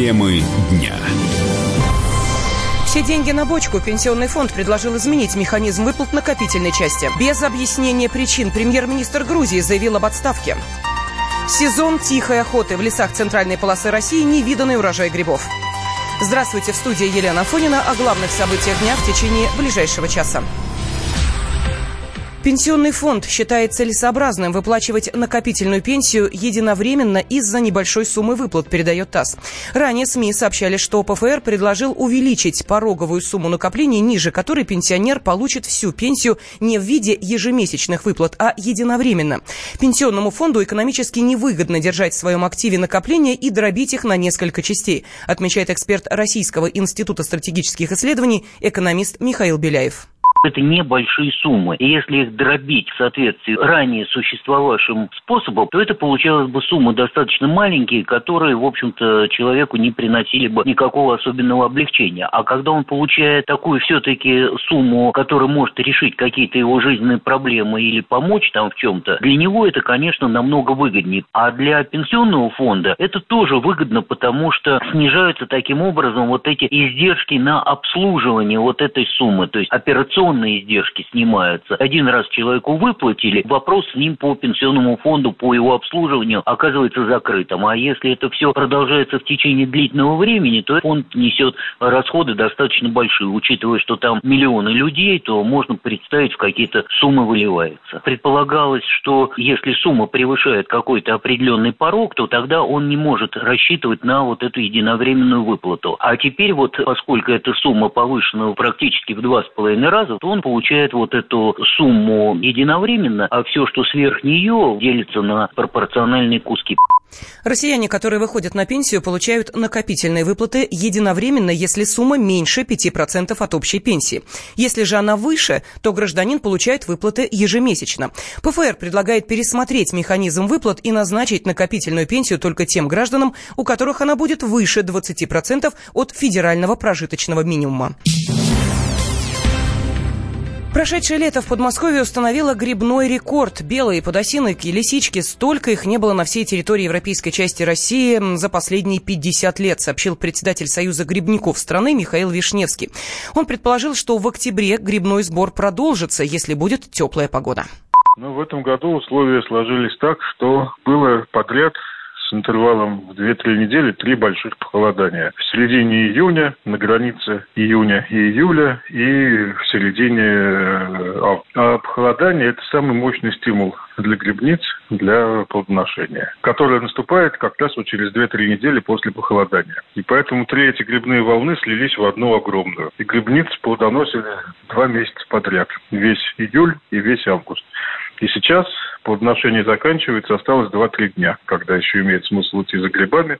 Темы дня. Все деньги на бочку. Пенсионный фонд предложил изменить механизм выплат накопительной части. Без объяснения причин премьер-министр Грузии заявил об отставке. Сезон тихой охоты в лесах центральной полосы России невиданный урожай грибов. Здравствуйте, в студии Елена Фонина о главных событиях дня в течение ближайшего часа. Пенсионный фонд считает целесообразным выплачивать накопительную пенсию единовременно из-за небольшой суммы выплат, передает ТАСС. Ранее СМИ сообщали, что ПФР предложил увеличить пороговую сумму накопления, ниже которой пенсионер получит всю пенсию не в виде ежемесячных выплат, а единовременно. Пенсионному фонду экономически невыгодно держать в своем активе накопления и дробить их на несколько частей, отмечает эксперт Российского института стратегических исследований, экономист Михаил Беляев. Это небольшие суммы. И если их дробить в соответствии ранее существовавшим способом, то это получалась бы сумма достаточно маленькие, которые, в общем-то, человеку не приносили бы никакого особенного облегчения. А когда он получает такую все-таки сумму, которая может решить какие-то его жизненные проблемы или помочь там в чем-то, для него это, конечно, намного выгоднее. А для пенсионного фонда это тоже выгодно, потому что снижаются таким образом вот эти издержки на обслуживание вот этой суммы. То есть операционные пенсионные издержки снимаются. Один раз человеку выплатили, вопрос с ним по пенсионному фонду, по его обслуживанию оказывается закрытым. А если это все продолжается в течение длительного времени, то фонд несет расходы достаточно большие. Учитывая, что там миллионы людей, то можно представить, в какие-то суммы выливается. Предполагалось, что если сумма превышает какой-то определенный порог, то тогда он не может рассчитывать на вот эту единовременную выплату. А теперь вот, поскольку эта сумма повышена практически в два с половиной раза, то он получает вот эту сумму единовременно, а все, что сверх нее, делится на пропорциональные куски. Россияне, которые выходят на пенсию, получают накопительные выплаты единовременно, если сумма меньше 5% от общей пенсии. Если же она выше, то гражданин получает выплаты ежемесячно. ПФР предлагает пересмотреть механизм выплат и назначить накопительную пенсию только тем гражданам, у которых она будет выше 20% от федерального прожиточного минимума. Прошедшее лето в Подмосковье установило грибной рекорд. Белые подосиновики, лисички, столько их не было на всей территории европейской части России за последние 50 лет, сообщил председатель Союза грибников страны Михаил Вишневский. Он предположил, что в октябре грибной сбор продолжится, если будет теплая погода. Ну, в этом году условия сложились так, что было подряд с интервалом в 2-3 недели три больших похолодания. В середине июня, на границе июня и июля, и в середине э, августа. А похолодание – это самый мощный стимул для грибниц, для плодоношения, которое наступает как раз вот через 2-3 недели после похолодания. И поэтому три эти грибные волны слились в одну огромную. И грибниц плодоносили два месяца подряд. Весь июль и весь август. И сейчас плодоношение заканчивается, осталось 2-3 дня, когда еще имеет смысл идти за грибами,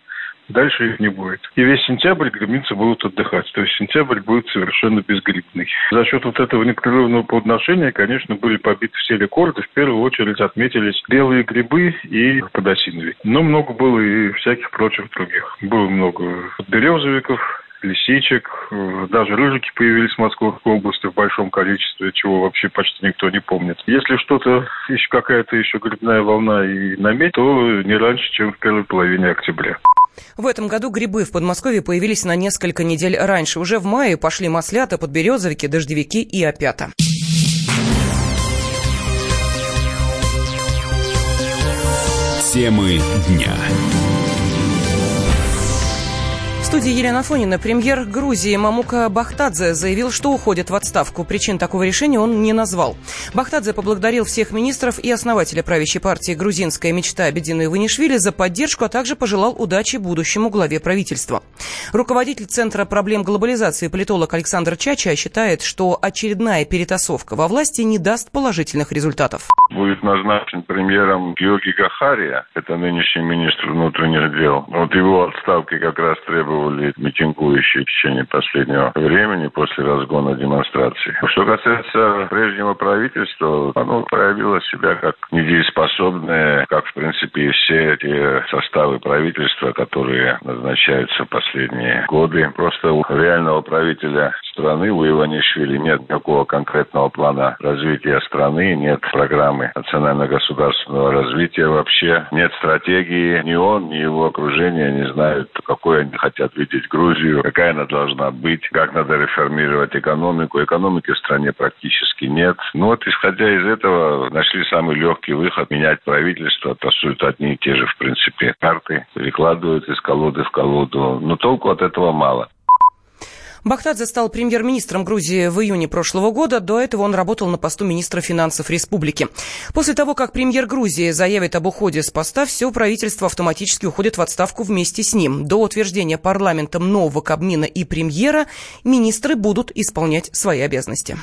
дальше их не будет. И весь сентябрь грибницы будут отдыхать. То есть сентябрь будет совершенно безгрибный. За счет вот этого непрерывного плодоношения, конечно, были побиты все рекорды. В первую очередь отметились белые грибы и подосиновик. Но много было и всяких прочих других. Было много березовиков, лисичек, э, даже рыжики появились в Московской области в большом количестве, чего вообще почти никто не помнит. Если что-то, еще какая-то еще грибная волна и наметь, то не раньше, чем в первой половине октября. В этом году грибы в Подмосковье появились на несколько недель раньше. Уже в мае пошли маслята, подберезовики, дождевики и опята. Темы дня студии Елена Фонина премьер Грузии Мамука Бахтадзе заявил, что уходит в отставку. Причин такого решения он не назвал. Бахтадзе поблагодарил всех министров и основателя правящей партии «Грузинская мечта» Бедину Иванишвили за поддержку, а также пожелал удачи будущему главе правительства. Руководитель Центра проблем глобализации политолог Александр Чача считает, что очередная перетасовка во власти не даст положительных результатов. Будет назначен премьером Георгий Гахария, это нынешний министр внутренних дел. Вот его отставки как раз требовал арестовывали митингующие в течение последнего времени после разгона демонстраций. Что касается прежнего правительства, оно проявило себя как недееспособное, как, в принципе, и все те составы правительства, которые назначаются в последние годы. Просто у реального правителя страны, у Иванишвили нет никакого конкретного плана развития страны, нет программы национально-государственного развития вообще, нет стратегии. Ни он, ни его окружение не знают, какой они хотят хотят видеть Грузию, какая она должна быть, как надо реформировать экономику. Экономики в стране практически нет. Ну вот, исходя из этого, нашли самый легкий выход – менять правительство. Тасуют одни и те же, в принципе, карты, перекладывают из колоды в колоду. Но толку от этого мало. Бахтадзе стал премьер-министром Грузии в июне прошлого года. До этого он работал на посту министра финансов республики. После того, как премьер Грузии заявит об уходе с поста, все правительство автоматически уходит в отставку вместе с ним. До утверждения парламентом нового Кабмина и премьера министры будут исполнять свои обязанности.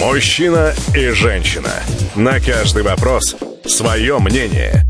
Мужчина и женщина. На каждый вопрос свое мнение.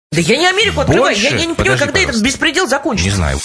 Да я не Америку открываю, Больше? я, я не понимаю, Подожди, когда пожалуйста. этот беспредел закончится. Не знаю.